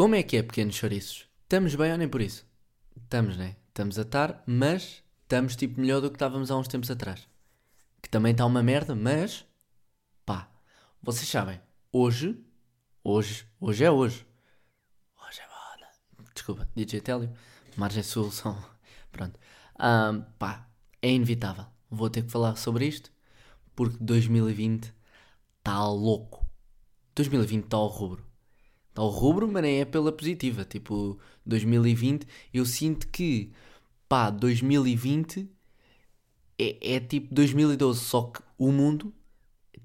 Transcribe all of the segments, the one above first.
Como é que é, pequenos chouriços? Estamos bem ou nem por isso? Estamos, né? Estamos a estar, mas estamos tipo melhor do que estávamos há uns tempos atrás. Que também está uma merda, mas pá, vocês sabem, hoje, hoje, hoje é hoje. Hoje é moda. Desculpa, DJ Télio, margem sul são. Pronto. Ahm, pá, é inevitável. Vou ter que falar sobre isto porque 2020 está louco. 2020 está ao rubro. Ao rubro, mas nem é pela positiva. Tipo, 2020, eu sinto que, pá, 2020 é, é tipo 2012, só que o mundo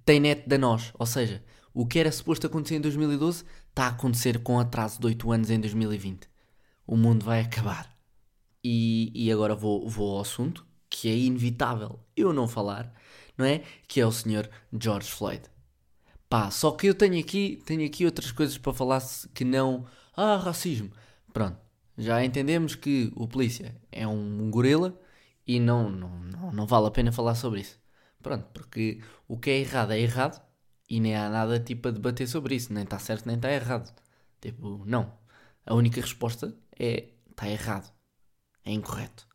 tem net da nós. Ou seja, o que era suposto acontecer em 2012 está a acontecer com atraso de 8 anos em 2020. O mundo vai acabar. E, e agora vou, vou ao assunto, que é inevitável eu não falar, não é? Que é o senhor George Floyd. Pá, só que eu tenho aqui, tenho aqui outras coisas para falar que não. Ah, racismo. Pronto, já entendemos que o polícia é um gorila e não, não, não, não vale a pena falar sobre isso. Pronto, porque o que é errado é errado e nem há nada tipo a debater sobre isso. Nem está certo nem está errado. Tipo, não. A única resposta é está errado. É incorreto.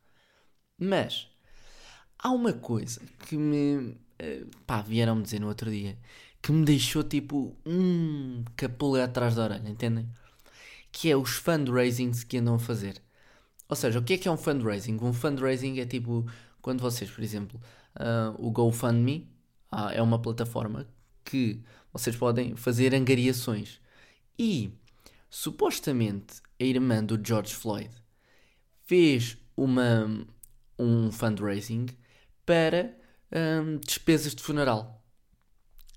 Mas há uma coisa que me. eh, pá, vieram-me dizer no outro dia que me deixou tipo. Hum, capulha atrás da orelha, entendem? Que é os fundraisings que andam a fazer. Ou seja, o que é que é um fundraising? Um fundraising é tipo quando vocês, por exemplo, ah, o GoFundMe ah, é uma plataforma que vocês podem fazer angariações. E supostamente a irmã do George Floyd fez uma, um fundraising para hum, despesas de funeral.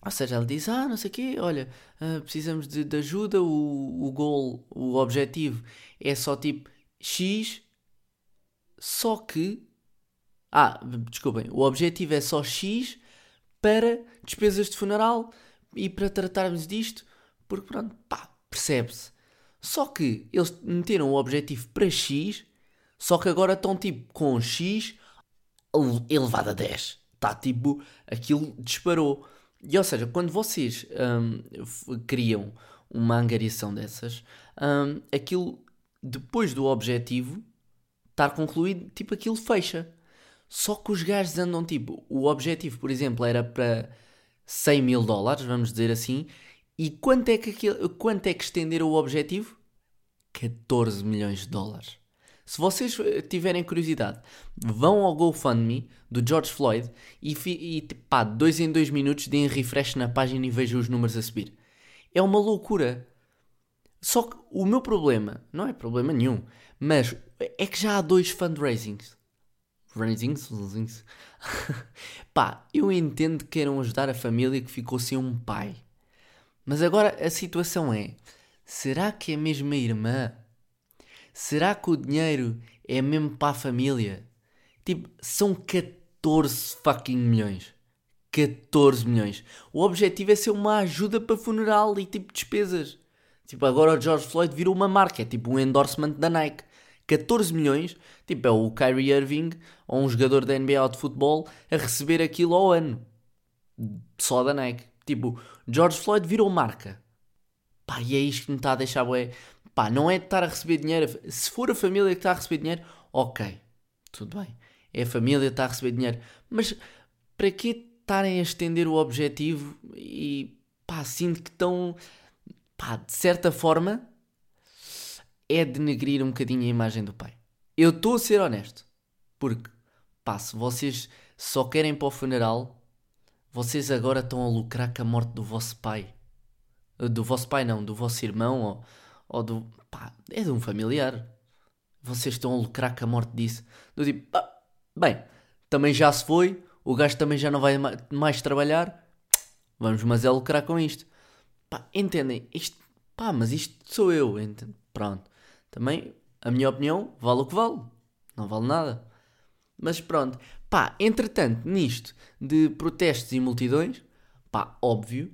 Ou seja, ela diz: Ah, não sei o quê, olha, ah, precisamos de, de ajuda, o, o goal, o objetivo é só tipo X, só que. Ah, desculpem, o objetivo é só X para despesas de funeral e para tratarmos disto, porque pronto, pá, percebe-se. Só que eles meteram o objetivo para X, só que agora estão tipo com X ele- elevado a 10. Está tipo, aquilo disparou. E ou seja, quando vocês f- criam uma angariação dessas, hum, aquilo depois do objetivo estar concluído, tipo aquilo fecha. Só que os gajos andam tipo, o objetivo, por exemplo, era para 100 mil dólares, vamos dizer assim, e quanto é que, aquele, quanto é que estenderam o objetivo? 14 milhões de dólares. Se vocês eh, tiverem curiosidade, vão ao GoFundMe do George Floyd e, e pá, dois em dois minutos deem refresh na página e vejam os números a subir. É uma loucura. Só que o meu problema, não é problema nenhum, mas é que já há dois fundraisings. Raisings? raisings. Pá, eu entendo que queiram ajudar a família que ficou sem um pai. Mas agora a situação é: será que é mesmo a irmã? Será que o dinheiro é mesmo para a família? Tipo, são 14 fucking milhões. 14 milhões. O objetivo é ser uma ajuda para funeral e tipo despesas. Tipo, agora o George Floyd virou uma marca, é tipo um endorsement da Nike. 14 milhões, tipo, é o Kyrie Irving ou um jogador da NBA ou de futebol a receber aquilo ao ano. Só da Nike. Tipo, George Floyd virou marca. Pá, e é isto que me está a deixar bué. Pá, não é de estar a receber dinheiro. Se for a família que está a receber dinheiro, ok, tudo bem. É a família que está a receber dinheiro. Mas para que estarem a estender o objetivo e pá, sinto que estão, pá, de certa forma, é denegrir um bocadinho a imagem do pai. Eu estou a ser honesto. Porque, pá, se vocês só querem para o funeral, vocês agora estão a lucrar com a morte do vosso pai. Do vosso pai não, do vosso irmão ou, ou do... pá, é de um familiar. Vocês estão a lucrar com a morte disso. Do tipo, pá, bem, também já se foi, o gajo também já não vai ma- mais trabalhar, vamos mas é lucrar com isto. Pá, entendem? Isto, pá, mas isto sou eu, entende? Pronto. Também, a minha opinião, vale o que vale. Não vale nada. Mas pronto, pá, entretanto, nisto de protestos e multidões, pá, óbvio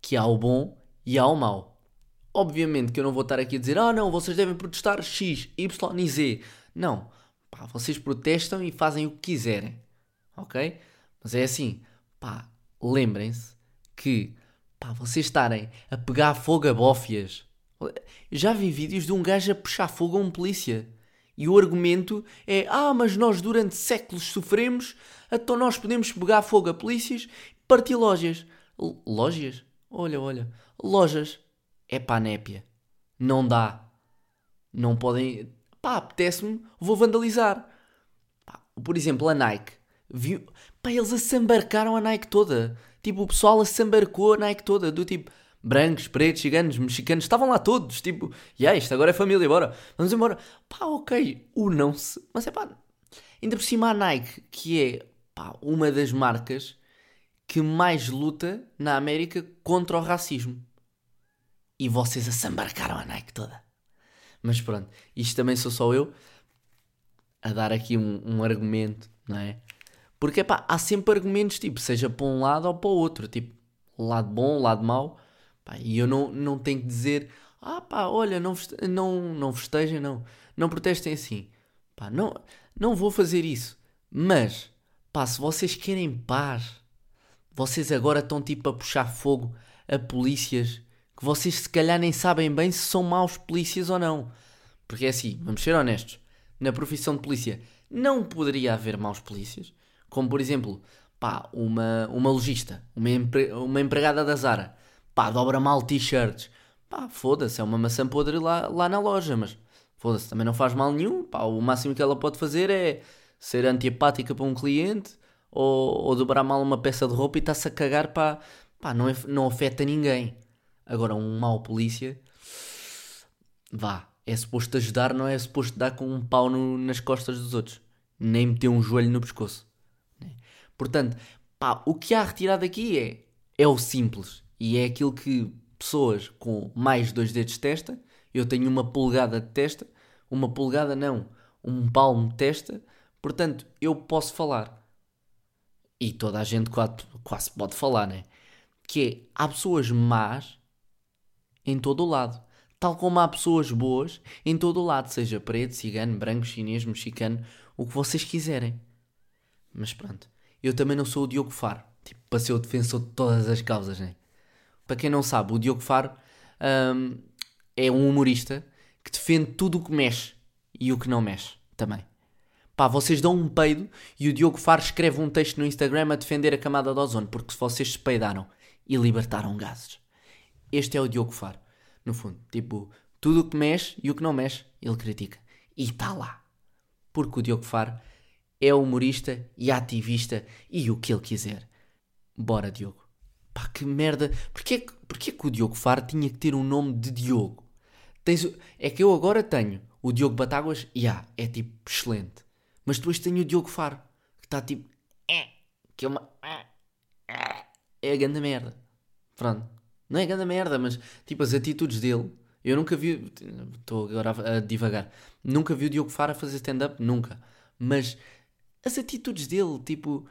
que há o bom e há o mau. Obviamente que eu não vou estar aqui a dizer, ah não, vocês devem protestar X, Y e Z. Não, pá, vocês protestam e fazem o que quiserem, ok? Mas é assim, pá, lembrem-se que, pá, vocês estarem a pegar fogo a bófias Já vi vídeos de um gajo a puxar fogo a um polícia. E o argumento é: ah, mas nós durante séculos sofremos, então nós podemos pegar fogo a polícias e partir lojas. L lojas? Olha, olha. Lojas. É pá, népia. Não dá. Não podem. Pá, apetece-me, vou vandalizar. Pá, por exemplo, a Nike. Viu? Pá, eles assambarcaram a Nike toda. Tipo, o pessoal assambarcou a Nike toda. Do tipo, brancos, pretos, ciganos, mexicanos, estavam lá todos. Tipo, e yeah, isto agora é família, bora. Vamos embora. Pá, ok, unam-se. Mas é pá, ainda por cima a Nike, que é pá, uma das marcas que mais luta na América contra o racismo. E vocês assambarcaram a Nike toda. Mas pronto, isto também sou só eu a dar aqui um, um argumento, não é? Porque pá, há sempre argumentos, tipo, seja para um lado ou para o outro, tipo, lado bom, lado mau, pá, e eu não, não tenho que dizer, ah pá, olha, não, não, não festejem, não, não protestem assim, pá, não, não vou fazer isso, mas, pá, se vocês querem paz, vocês agora estão tipo a puxar fogo a polícias que vocês se calhar nem sabem bem se são maus polícias ou não. Porque é assim, vamos ser honestos, na profissão de polícia não poderia haver maus polícias, como por exemplo, pá, uma, uma logista, uma, empre, uma empregada da Zara, pá, dobra mal t-shirts, pá, foda-se, é uma maçã podre lá, lá na loja, mas foda-se, também não faz mal nenhum, pá, o máximo que ela pode fazer é ser antipática para um cliente ou, ou dobrar mal uma peça de roupa e está-se a cagar, pá, pá, não, é, não afeta ninguém. Agora, um mau polícia, vá, é suposto ajudar, não é suposto dar com um pau no, nas costas dos outros, nem meter um joelho no pescoço. Né? Portanto, pá, o que há retirado aqui é, é o simples e é aquilo que pessoas com mais dois dedos de testa, eu tenho uma polegada de testa, uma polegada não, um palmo de testa, portanto, eu posso falar. E toda a gente quase, quase pode falar, né? Que é, há pessoas más em todo o lado. Tal como há pessoas boas em todo o lado, seja preto, cigano, branco, chinês, mexicano, o que vocês quiserem. Mas pronto, eu também não sou o Diogo Faro, tipo, para ser o defensor de todas as causas, né? Para quem não sabe, o Diogo Faro hum, é um humorista que defende tudo o que mexe e o que não mexe também. Pá, vocês dão um peido e o Diogo Faro escreve um texto no Instagram a defender a camada de ozono, porque vocês se peidaram e libertaram gases. Este é o Diogo Faro, no fundo. Tipo, tudo o que mexe e o que não mexe, ele critica. E está lá. Porque o Diogo Faro é humorista e ativista e o que ele quiser. Bora, Diogo. Pá, que merda. Porquê, porquê que o Diogo Faro tinha que ter um nome de Diogo? Tens, é que eu agora tenho o Diogo Batáguas, e yeah, é tipo excelente. Mas depois tenho o Diogo Faro, que está tipo. É, que é uma. É a grande merda. Pronto. Não é grande merda, mas tipo as atitudes dele. Eu nunca vi. Estou agora a divagar. Nunca vi o Diogo Faro a fazer stand-up, nunca. Mas as atitudes dele, tipo.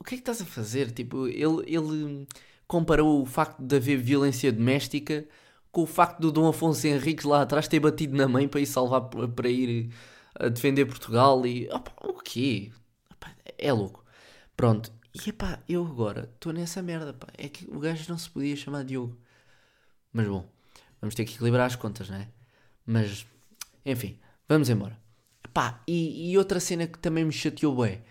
O que é que estás a fazer? Tipo, ele, ele comparou o facto de haver violência doméstica com o facto do Dom Afonso Henriques lá atrás ter batido na mãe para ir salvar, para ir a defender Portugal e. Opa, o quê? Opa, é louco. Pronto. E epá, eu agora estou nessa merda, pá. É que o gajo não se podia chamar Diogo. Mas bom, vamos ter que equilibrar as contas, não é? Mas, enfim, vamos embora. Epá, e, e outra cena que também me chateou bem,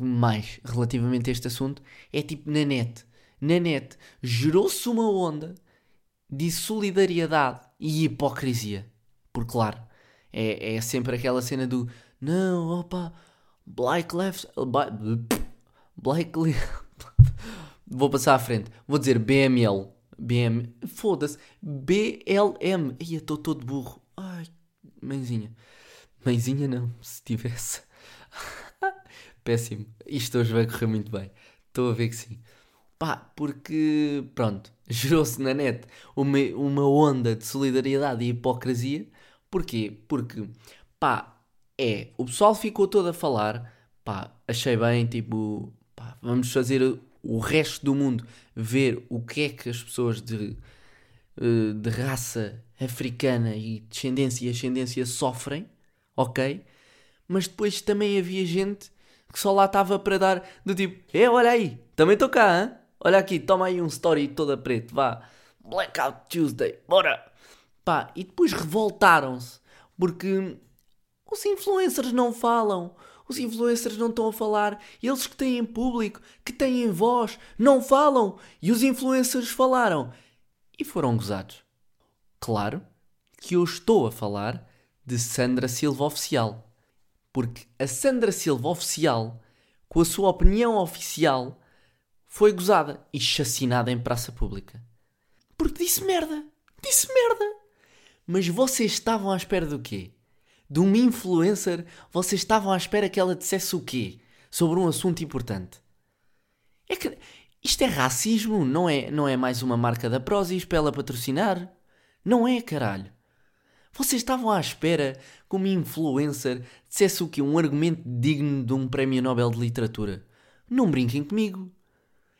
mais relativamente a este assunto, é tipo na net. Na net gerou-se uma onda de solidariedade e hipocrisia. Porque, claro, é, é sempre aquela cena do não, opa, Black Lives. Black Vou passar à frente. Vou dizer BML. BM. Foda-se. BLM. Ai, estou todo burro. Ai, mãezinha. Mãezinha não, se tivesse. Péssimo. Isto hoje vai correr muito bem. Estou a ver que sim. Pá, porque, pronto, gerou-se na net uma, uma onda de solidariedade e hipocrisia. Porquê? Porque, pá, é, o pessoal ficou todo a falar, pá, achei bem, tipo, pá, vamos fazer o resto do mundo ver o que é que as pessoas de, eh, de raça africana e descendência e ascendência sofrem, ok? Mas depois também havia gente que só lá estava para dar do tipo, é, olha aí, também estou cá, hein? olha aqui, toma aí um story toda preto, vá, Blackout Tuesday, bora! Pá, e depois revoltaram-se porque os influencers não falam. Os influencers não estão a falar. Eles que têm público, que têm voz, não falam. E os influencers falaram. E foram gozados. Claro que eu estou a falar de Sandra Silva Oficial. Porque a Sandra Silva Oficial, com a sua opinião oficial, foi gozada e chacinada em praça pública. Porque disse merda. Disse merda. Mas vocês estavam à espera do quê? De uma influencer? Vocês estavam à espera que ela dissesse o quê? Sobre um assunto importante. É que isto é racismo, não é, não é mais uma marca da Prozis para ela patrocinar? Não é, caralho. Vocês estavam à espera que uma influencer dissesse o quê? Um argumento digno de um prémio Nobel de Literatura? Não brinquem comigo.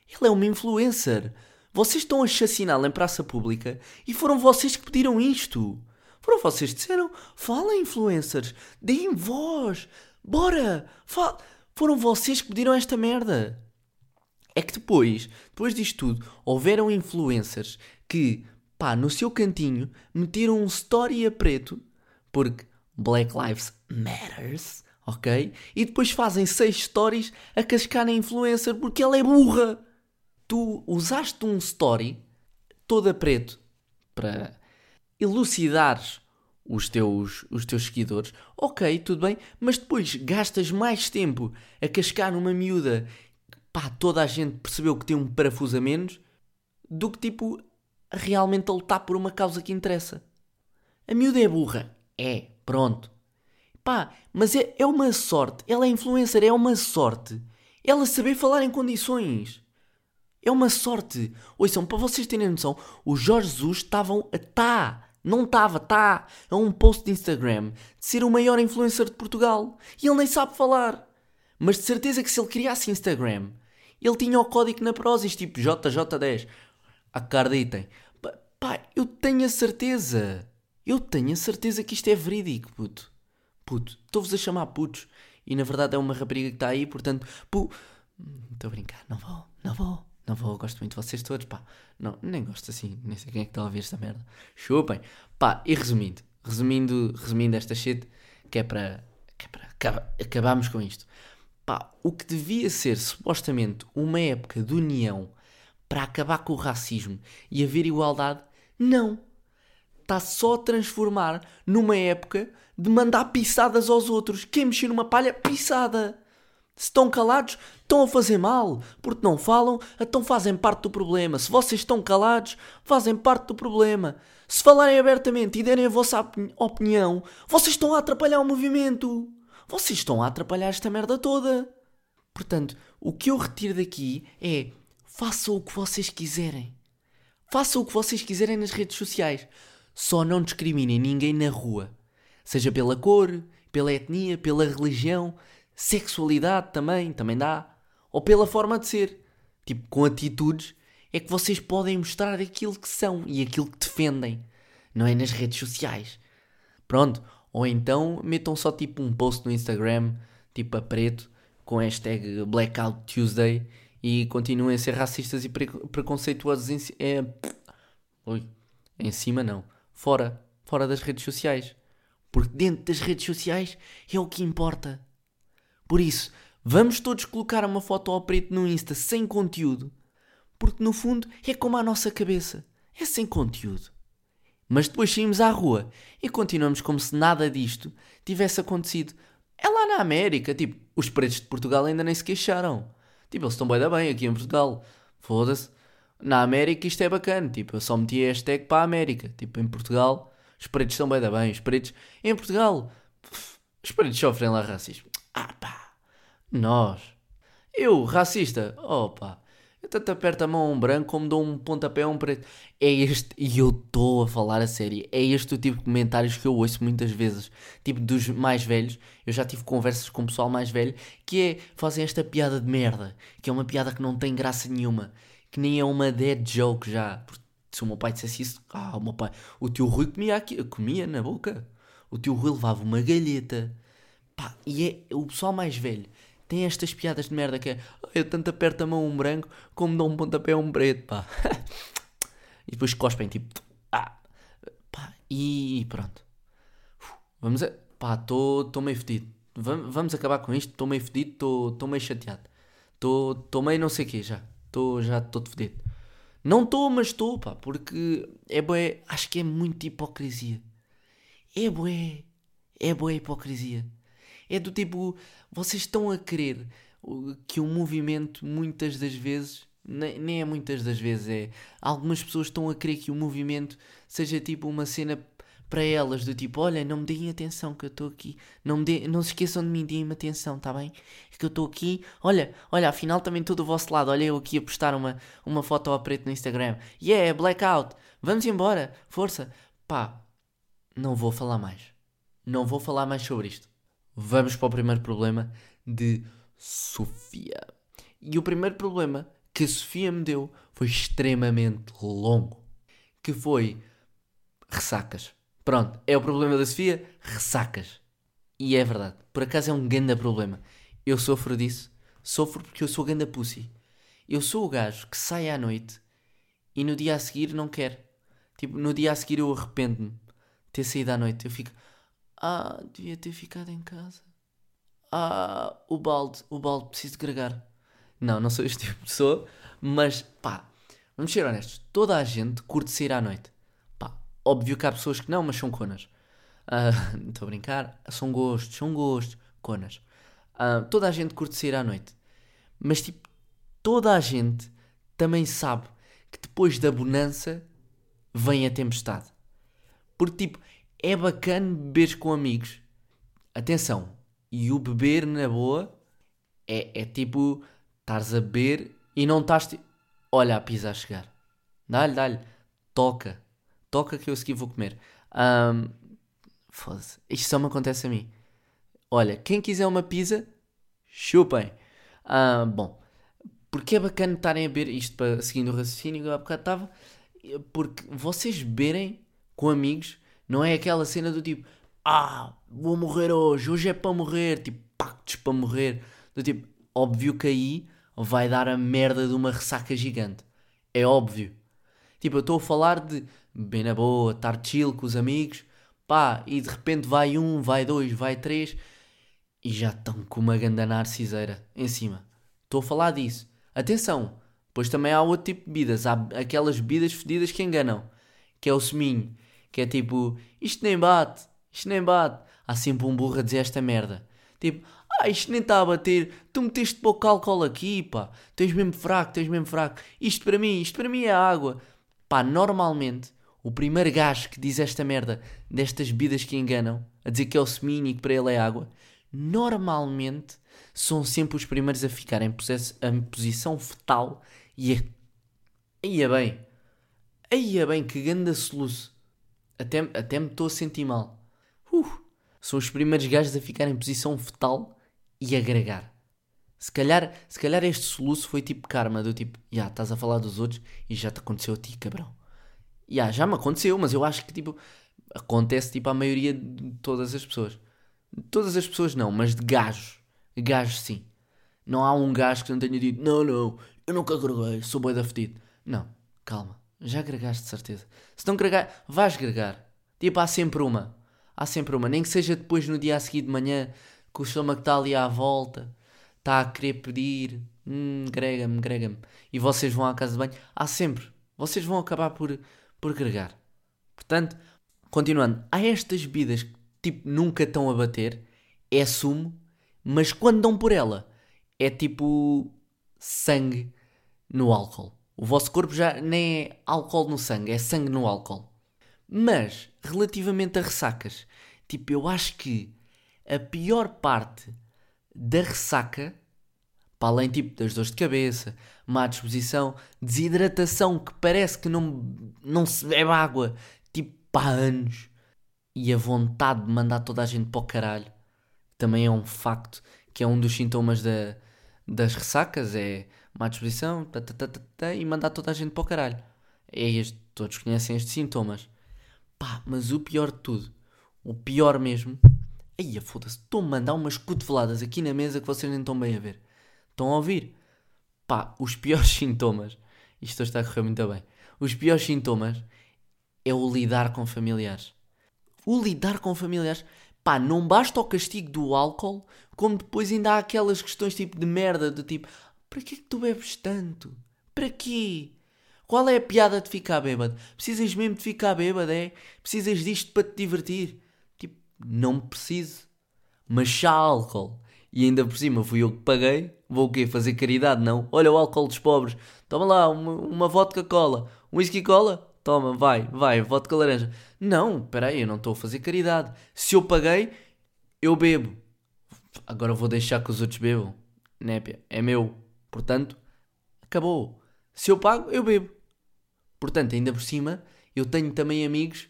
Ele é uma influencer. Vocês estão a chaciná-la em praça pública e foram vocês que pediram isto. Foram vocês que disseram: fala, influencers, deem voz, bora, fala. Foram vocês que pediram esta merda. É que depois, depois disto tudo, houveram influencers que, pá, no seu cantinho, meteram um story a preto, porque Black Lives Matters, ok? E depois fazem seis stories a cascar na influencer porque ela é burra tu usaste um story todo a preto para elucidares os teus, os teus seguidores, ok, tudo bem, mas depois gastas mais tempo a cascar numa miúda pá, toda a gente percebeu que tem um parafuso a menos do que tipo realmente a lutar por uma causa que interessa. A miúda é burra. É, pronto. Pá, mas é, é uma sorte. Ela é influencer, é uma sorte. Ela saber falar em condições. É uma sorte. Ouçam, para vocês terem noção, o Jorge Jesus estavam. Tá! Não estava, tá! A um post de Instagram de ser o maior influencer de Portugal. E ele nem sabe falar. Mas de certeza que se ele criasse Instagram, ele tinha o código na Prozis, tipo JJ10. Acreditem. Pá, eu tenho a certeza. Eu tenho a certeza que isto é verídico, puto. Puto, estou-vos a chamar putos. E na verdade é uma rapariga que está aí, portanto. Pu... Estou a brincar, não vou, não vou. Não vou, gosto muito de vocês todos, pá. Não, nem gosto assim, nem sei quem é que está a ouvir esta merda. Chupem. Pá, e resumindo, resumindo, resumindo esta shit, que é para, que é para acaba, acabarmos com isto. Pá, o que devia ser supostamente uma época de união para acabar com o racismo e haver igualdade, não. Está só a transformar numa época de mandar pisadas aos outros. Quem mexer numa palha, pisada. Se estão calados, estão a fazer mal. Porque não falam, então fazem parte do problema. Se vocês estão calados, fazem parte do problema. Se falarem abertamente e derem a vossa opinião, vocês estão a atrapalhar o movimento. Vocês estão a atrapalhar esta merda toda. Portanto, o que eu retiro daqui é: façam o que vocês quiserem. Façam o que vocês quiserem nas redes sociais. Só não discriminem ninguém na rua. Seja pela cor, pela etnia, pela religião sexualidade também, também dá, ou pela forma de ser, tipo com atitudes, é que vocês podem mostrar aquilo que são e aquilo que defendem, não é nas redes sociais. Pronto, ou então metam só tipo um post no Instagram, tipo a preto, com hashtag Blackout Tuesday e continuem a ser racistas e pre preconceituosos em, é, oi, em cima não, fora, fora das redes sociais. Porque dentro das redes sociais é o que importa. Por isso, vamos todos colocar uma foto ao preto no Insta sem conteúdo, porque no fundo é como a nossa cabeça, é sem conteúdo. Mas depois saímos à rua e continuamos como se nada disto tivesse acontecido. É lá na América, tipo, os pretos de Portugal ainda nem se queixaram. Tipo, eles estão bem da bem aqui em Portugal. Foda-se. Na América isto é bacana, tipo, eu só meti a hashtag para a América. Tipo, em Portugal, os pretos estão bem da bem. Os pretos, em Portugal, os pretos sofrem lá racismo. Ah nós. Eu, racista, opa. Eu tanto aperto a mão a um branco como dou um pontapé a um preto. É este, e eu estou a falar a sério, é este o tipo de comentários que eu ouço muitas vezes. Tipo dos mais velhos, eu já tive conversas com o pessoal mais velho, que é, fazem esta piada de merda, que é uma piada que não tem graça nenhuma, que nem é uma dead joke já. Se o meu pai dissesse isso, ah, o meu pai, o tio Rui comia, aqui, comia na boca. O tio Rui levava uma galheta Pá, e é o pessoal mais velho tem estas piadas de merda que é eu tanto aperto a mão um branco como dou um pontapé a um preto, pá. e depois cospem, tipo, ah, pá, e pronto. Vamos a. Pá, estou meio fedido. Vamos, vamos acabar com isto. Estou meio fedido, estou meio chateado. Estou meio não sei o quê já. Estou já todo fedido. Não estou, mas estou, pá, porque é bué. Acho que é muita hipocrisia. É bué. É bué hipocrisia. É do tipo, vocês estão a querer que o movimento, muitas das vezes, nem, é muitas das vezes, é. Algumas pessoas estão a querer que o movimento seja tipo uma cena para elas, do tipo, olha, não me deem atenção que eu estou aqui, não, me de... não se esqueçam de mim, deem-me atenção, tá bem? É que eu estou aqui, olha, olha, afinal também estou do vosso lado, olha eu aqui a postar uma, uma foto ao preto no Instagram, yeah, blackout, vamos embora, força, pá, não vou falar mais, não vou falar mais sobre isto. Vamos para o primeiro problema de Sofia. E o primeiro problema que a Sofia me deu foi extremamente longo, que foi ressacas. Pronto, é o problema da Sofia, ressacas. E é verdade. Por acaso é um grande problema. Eu sofro disso. Sofro porque eu sou ganda pussy. Eu sou o gajo que sai à noite e no dia a seguir não quer. Tipo, no dia a seguir eu arrependo-me de ter saído à noite. Eu fico, ah, devia ter ficado em casa. Ah, o balde, o balde, preciso de gregar. Não, não sou este tipo de pessoa, mas pá, vamos ser honestos. Toda a gente curte sair à noite. Óbvio que há pessoas que não, mas são conas. Ah, estou a brincar. São gostos, são gostos. Conas. Uh, toda a gente curte sair à noite. Mas, tipo, toda a gente também sabe que depois da bonança vem a tempestade. Porque, tipo, é bacana beber com amigos. Atenção. E o beber na boa é, é tipo, estás a beber e não estás. Tipo, olha a pizza a chegar. Dá-lhe, dá-lhe. Toca toca que eu a seguir vou comer. Um, Foda-se. Isto só me acontece a mim. Olha, quem quiser uma pizza, chupem. Uh, bom, porque é bacana estarem a beber, isto para seguindo o raciocínio que eu há bocado estava, porque vocês beberem com amigos não é aquela cena do tipo, ah, vou morrer hoje, hoje é para morrer, tipo, pactos para morrer. Do tipo, óbvio que aí vai dar a merda de uma ressaca gigante. É óbvio. Tipo, eu estou a falar de bem na boa, estar chill com os amigos, pá, e de repente vai um, vai dois, vai três, e já estão com uma ganda narciseira em cima. Estou a falar disso. Atenção, pois também há outro tipo de bebidas, há aquelas bebidas fedidas que enganam, que é o seminho, que é tipo, isto nem bate, isto nem bate. Há sempre um burro a dizer esta merda. Tipo, ah, isto nem está a bater, tu meteste pouco álcool aqui, pá, tens mesmo fraco, tens mesmo fraco. Isto para mim, isto para mim é água. Pá, normalmente o primeiro gajo que diz esta merda destas bebidas que enganam, a dizer que é o seminho e que para ele é água, normalmente são sempre os primeiros a ficar em, em posição fetal e. Aí é bem. É bem, que ganda soluço. Até, até me estou a sentir mal. Uh, são os primeiros gajos a ficar em posição fetal e agregar. Se calhar, se calhar este soluço foi tipo karma, do tipo, já yeah, estás a falar dos outros e já te aconteceu a ti, cabrão. Yeah, já me aconteceu, mas eu acho que tipo acontece tipo à maioria de todas as pessoas. Todas as pessoas não, mas de gajos. Gajos sim. Não há um gajo que não tenha dito, não, não, eu nunca agreguei, sou boi da fedido. Não, calma, já agregaste de certeza. Se não agregar, vais agregar. Tipo, há sempre uma. Há sempre uma. Nem que seja depois no dia a seguir de manhã, que o estômago está ali à volta, está a querer pedir, hum, grega-me, grega-me. E vocês vão à casa de banho. Há sempre. Vocês vão acabar por por gregar. Portanto, continuando, há estas bebidas que tipo nunca estão a bater, é sumo, mas quando dão por ela, é tipo sangue no álcool. O vosso corpo já nem é álcool no sangue, é sangue no álcool. Mas, relativamente a ressacas, tipo, eu acho que a pior parte da ressaca para além tipo das dores de cabeça, má disposição, desidratação que parece que não, não se bebe água tipo há anos e a vontade de mandar toda a gente para o caralho também é um facto que é um dos sintomas da, das ressacas é má disposição tá, tá, tá, e mandar toda a gente para o caralho é este, todos conhecem estes sintomas pá, mas o pior de tudo o pior mesmo aí foda-se, estou a mandar umas cotoveladas aqui na mesa que vocês nem estão bem a ver Estão a ouvir? Pá, os piores sintomas. Isto está a correr muito bem. Os piores sintomas é o lidar com familiares. O lidar com familiares. Pá, não basta o castigo do álcool, como depois ainda há aquelas questões tipo de merda, do tipo, para que é que tu bebes tanto? Para quê? Qual é a piada de ficar bêbado? Precisas mesmo de ficar bêbado, é? Precisas disto para te divertir? Tipo, não preciso. Mas já álcool. E ainda por cima fui eu que paguei. Vou o quê? Fazer caridade? Não. Olha o álcool dos pobres. Toma lá, uma, uma vodka cola. Um whisky cola? Toma, vai, vai, vodka laranja. Não, espera aí, eu não estou a fazer caridade. Se eu paguei, eu bebo. Agora vou deixar que os outros bebam. Népia, é meu. Portanto, acabou. Se eu pago, eu bebo. Portanto, ainda por cima, eu tenho também amigos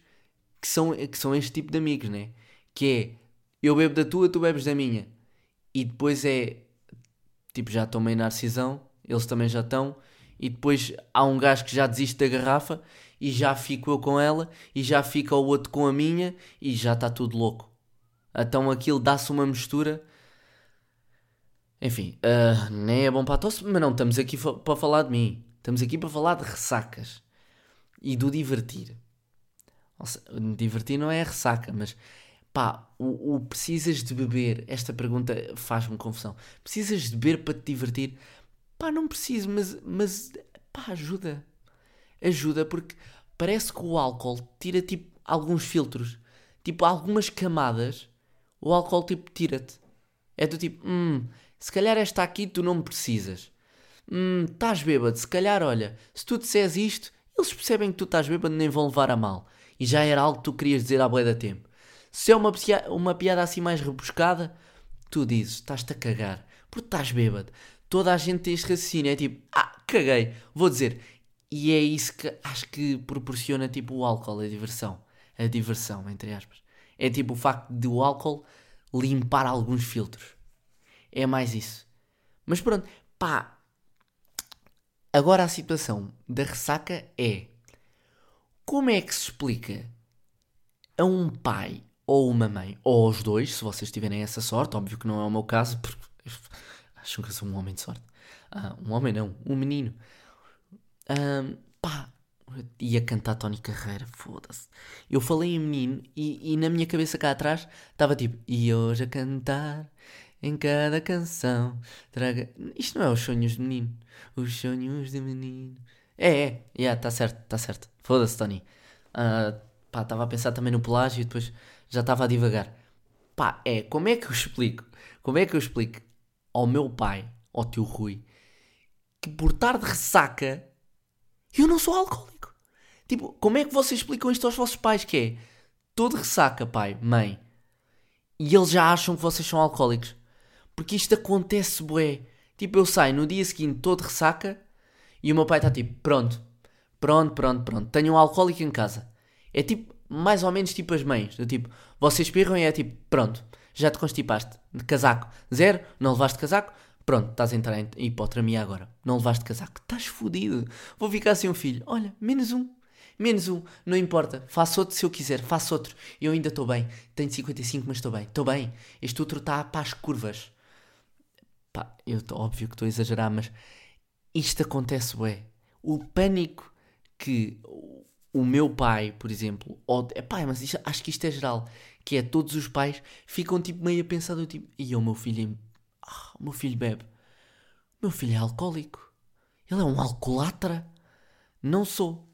que são, que são este tipo de amigos, né? Que é, eu bebo da tua, tu bebes da minha. E depois é, tipo, já estou meio narcisão, eles também já estão. E depois há um gajo que já desiste da garrafa e já fico eu com ela e já fica o outro com a minha e já está tudo louco. Então aquilo dá-se uma mistura. Enfim, uh, nem é bom para a tosse, mas não estamos aqui para falar de mim. Estamos aqui para falar de ressacas e do divertir. Divertir não é ressaca, mas pá, o, o precisas de beber? Esta pergunta faz-me confusão. Precisas de beber para te divertir? Pá, não preciso, mas, mas pá, ajuda ajuda porque parece que o álcool tira tipo alguns filtros, tipo algumas camadas. O álcool tipo tira-te. É do tipo, hum, se calhar esta aqui tu não precisas. Hum, estás bêbado, se calhar olha, se tu disseres isto, eles percebem que tu estás bêbado nem vão levar a mal. E já era algo que tu querias dizer à boia da tempo. Se é uma, uma piada assim mais rebuscada, tu dizes, estás-te a cagar, porque estás bêbado. Toda a gente tem este raciocínio, é tipo, ah, caguei, vou dizer, e é isso que acho que proporciona tipo o álcool, a diversão. A diversão, entre aspas. É tipo o facto de o álcool limpar alguns filtros. É mais isso. Mas pronto, pá. Agora a situação da ressaca é como é que se explica a um pai ou uma mãe, ou aos dois, se vocês tiverem essa sorte, óbvio que não é o meu caso, porque acham que eu sou um homem de sorte. Ah, um homem não, um menino. Um, pá, ia cantar Tony Carreira, foda-se. Eu falei em menino e, e, na minha cabeça cá atrás estava tipo, e hoje a cantar em cada canção. Traga... Isto não é os sonhos de menino, os sonhos de menino. É, é, yeah, tá certo, tá certo. Foda-se, Tony. Uh, pá, estava a pensar também no pelágio e depois já estava a divagar. Pá, é, como é que eu explico? Como é que eu explico ao meu pai, ao tio Rui, que por estar de ressaca eu não sou alcoólico. Tipo, como é que vocês explicam isto aos vossos pais? Que é todo ressaca, pai, mãe, e eles já acham que vocês são alcoólicos. Porque isto acontece, bué. Tipo, eu saio no dia seguinte todo ressaca e o meu pai está tipo, pronto, pronto, pronto, pronto, tenho um alcoólico em casa. É tipo, mais ou menos tipo as mães, do tipo, vocês espirram e é tipo, pronto, já te constipaste, de casaco, zero, não levaste casaco, Pronto, estás a entrar em hipotermia agora. Não levaste casaco. Estás fodido. Vou ficar sem um filho. Olha, menos um. Menos um. Não importa. Faço outro se eu quiser. Faço outro. Eu ainda estou bem. Tenho 55, mas estou bem. Estou bem. Este outro está para as curvas. Pá, eu tô, óbvio que estou a exagerar, mas isto acontece, ué. O pânico que o meu pai, por exemplo, ou, epá, mas isto, acho que isto é geral, que é todos os pais ficam tipo meio a pensar do tipo, e o meu filho ah, o meu filho bebe. O meu filho é alcoólico. Ele é um alcoólatra. Não sou.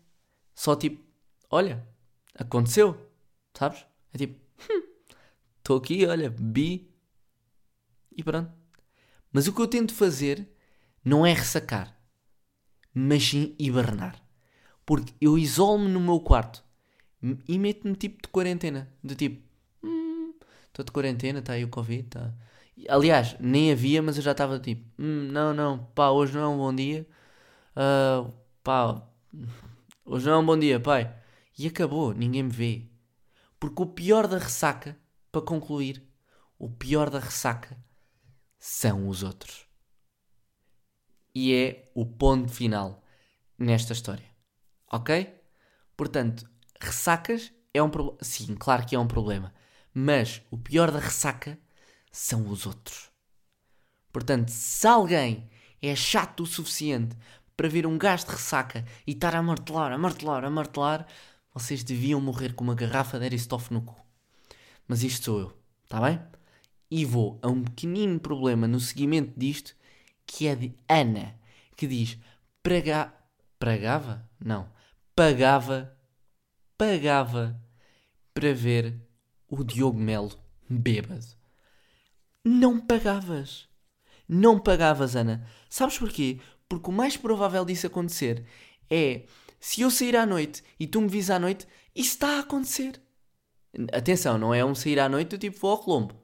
Só tipo, olha, aconteceu. Sabes? É tipo, estou hum, aqui, olha, bi. E pronto. Mas o que eu tento fazer não é ressacar, mas sim hibernar. Porque eu isolo-me no meu quarto e meto-me tipo de quarentena. De tipo, estou hum, de quarentena, está aí o Covid, está Aliás, nem havia, mas eu já estava tipo, hum, não, não, pá, hoje não é um bom dia. Uh, pá, hoje não é um bom dia, pai. E acabou, ninguém me vê. Porque o pior da ressaca, para concluir, o pior da ressaca são os outros. E é o ponto final nesta história. Ok? Portanto, ressacas é um problema. Sim, claro que é um problema. Mas o pior da ressaca são os outros. Portanto, se alguém é chato o suficiente para ver um gajo de ressaca e estar a martelar, a martelar, a martelar, vocês deviam morrer com uma garrafa de Aristoff no cu. Mas isto sou eu, está bem? E vou a um pequenino problema no seguimento disto, que é de Ana, que diz: praga... Pragava? Não. Pagava. Pagava para ver o Diogo Melo bêbado. Não pagavas. Não pagavas, Ana. Sabes porquê? Porque o mais provável disso acontecer é se eu sair à noite e tu me vis à noite, isso está a acontecer. Atenção, não é um sair à noite do tipo vou ao Colombo.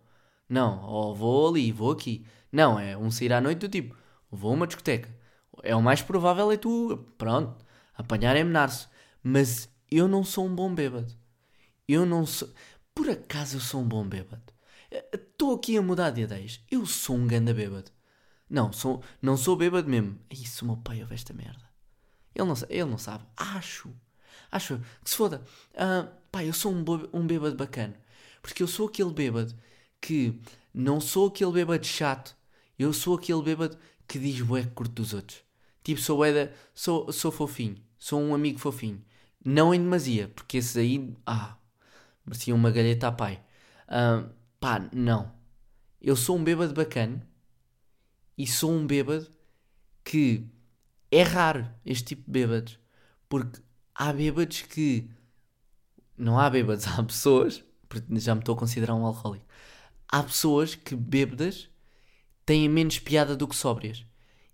Não, ou vou ali, vou aqui. Não, é um sair à noite do tipo vou a uma discoteca. É o mais provável é tu, pronto, apanhar é menarço. Mas eu não sou um bom bêbado. Eu não sou. Por acaso eu sou um bom bêbado? Estou aqui a mudar de ideias. Eu sou um ganda bêbado. Não, sou, não sou bêbado mesmo. Isso, o meu pai ouve esta merda. Ele não, ele não sabe. Acho. Acho. Que se foda. Uh, eu sou um, um bêbado bacana. Porque eu sou aquele bêbado que não sou aquele bêbado chato. Eu sou aquele bêbado que diz bué curto dos outros. Tipo, sou eda, sou, sou fofinho. Sou um amigo fofinho. Não em demasia, porque esses aí, ah, merecia uma galheta a pai. Uh, pá, não. Eu sou um bêbado bacana e sou um bêbado que é raro este tipo de bêbados. Porque há bêbados que. Não há bêbados, há pessoas. Já me estou a considerar um alcoólico. Há pessoas que bêbadas têm menos piada do que sóbrias.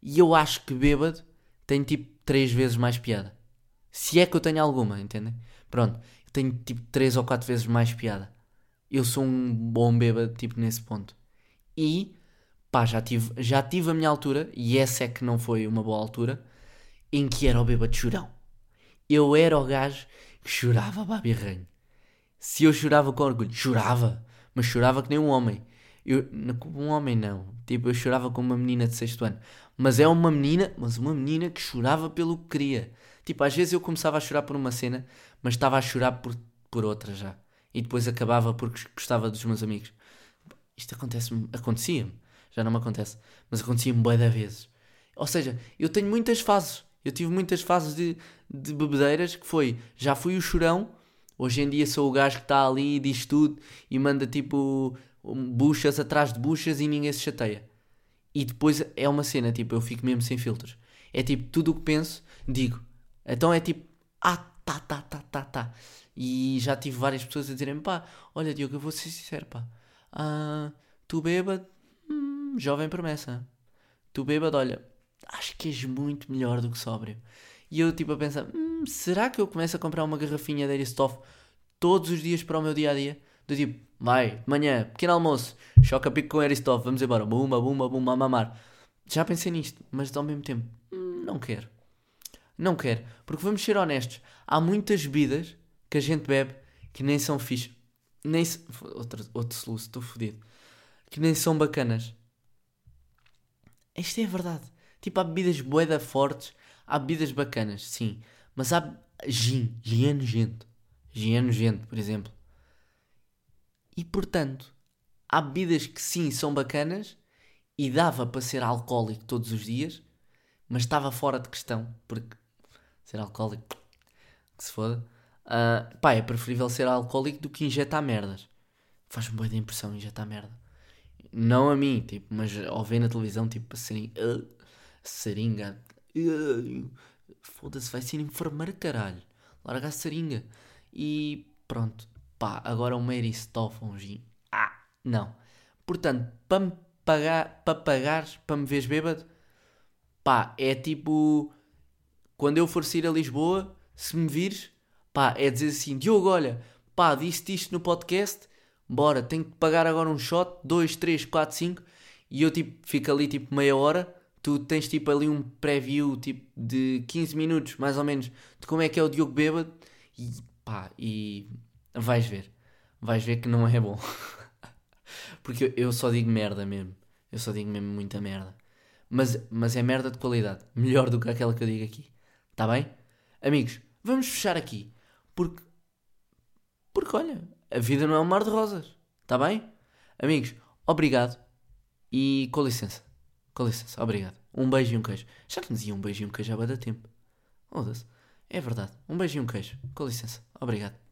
E eu acho que bêbado tem tipo três vezes mais piada. Se é que eu tenho alguma, entendem? Pronto, eu tenho tipo três ou quatro vezes mais piada. Eu sou um bom bêbado, tipo, nesse ponto. E, pá, já tive, já tive a minha altura, e essa é que não foi uma boa altura, em que era o bêbado chorão. Eu era o gajo que chorava babirranho. Se eu chorava com orgulho, chorava, mas chorava que nem um homem. Eu, um homem não, tipo, eu chorava como uma menina de sexto ano. Mas é uma menina, mas uma menina que chorava pelo que queria. Tipo, às vezes eu começava a chorar por uma cena, mas estava a chorar por, por outra já. E depois acabava porque gostava dos meus amigos. Isto acontece acontecia-me. Já não me acontece. Mas acontecia-me bué da vezes. Ou seja, eu tenho muitas fases. Eu tive muitas fases de, de bebedeiras que foi, já fui o chorão, hoje em dia sou o gajo que está ali e diz tudo e manda tipo buchas atrás de buchas e ninguém se chateia. E depois é uma cena, tipo, eu fico mesmo sem filtros. É tipo, tudo o que penso, digo. Então é tipo, ah, tá, tá, tá, tá, tá. E já tive várias pessoas a dizerem pá, olha Diogo, eu vou ser sincero, pá. Ah, tu bêbado, hum, jovem promessa. Tu bêbado, olha, acho que és muito melhor do que sóbrio. E eu tipo a pensar, hum, será que eu começo a comprar uma garrafinha de Aristoff todos os dias para o meu dia a dia? Do tipo, vai, manhã, pequeno almoço, choca pico com Aristoff, vamos embora, bumba, bumba, bumba, a mamar. Já pensei nisto, mas ao mesmo tempo, hum, não quero. Não quero. Porque vamos ser honestos. Há muitas bebidas que a gente bebe que nem são fixe. Nem se... outro, outro soluço, estou fodido. Que nem são bacanas. Isto é verdade. Tipo, há bebidas boeda fortes. Há bebidas bacanas, sim. Mas há gin. Gin é nojento. Gin é nojento, por exemplo. E portanto, há bebidas que sim são bacanas e dava para ser alcoólico todos os dias, mas estava fora de questão, porque ser alcoólico, que se foda. Uh, pá, é preferível ser alcoólico do que injetar merdas. Faz-me boa de impressão injetar merda. Não a mim, tipo, mas ao ver na televisão, tipo, a seringa. Uh, seringa. Uh, Foda-se, vai ser enfermeira, caralho. Larga a seringa. E pronto. Pá, agora Mary Stoff, um. Ah, não. Portanto, para me pagar, para pagares, para me veres bêbado, pá, é tipo quando eu for sair a Lisboa, se me vires, pá, é dizer assim: Diogo, olha, pá, disse isto no podcast, bora, tenho que pagar agora um shot, 2, 3, 4, 5, e eu tipo, fico ali tipo meia hora. Tu tens tipo ali um preview tipo de 15 minutos, mais ou menos, de como é que é o Diogo bêbado, e pá, e vais ver, vais ver que não é bom. Porque eu só digo merda mesmo. Eu só digo mesmo muita merda. Mas, mas é merda de qualidade. Melhor do que aquela que eu digo aqui. Está bem? Amigos, vamos fechar aqui. Porque. Porque olha, a vida não é um mar de rosas. Está bem? Amigos, obrigado. E com licença. Com licença, obrigado. Um beijo e um queijo. Já te dizia um beijo e um queijo há bastante tempo. Foda-se. É verdade. Um beijo e um queijo. Com licença. Obrigado.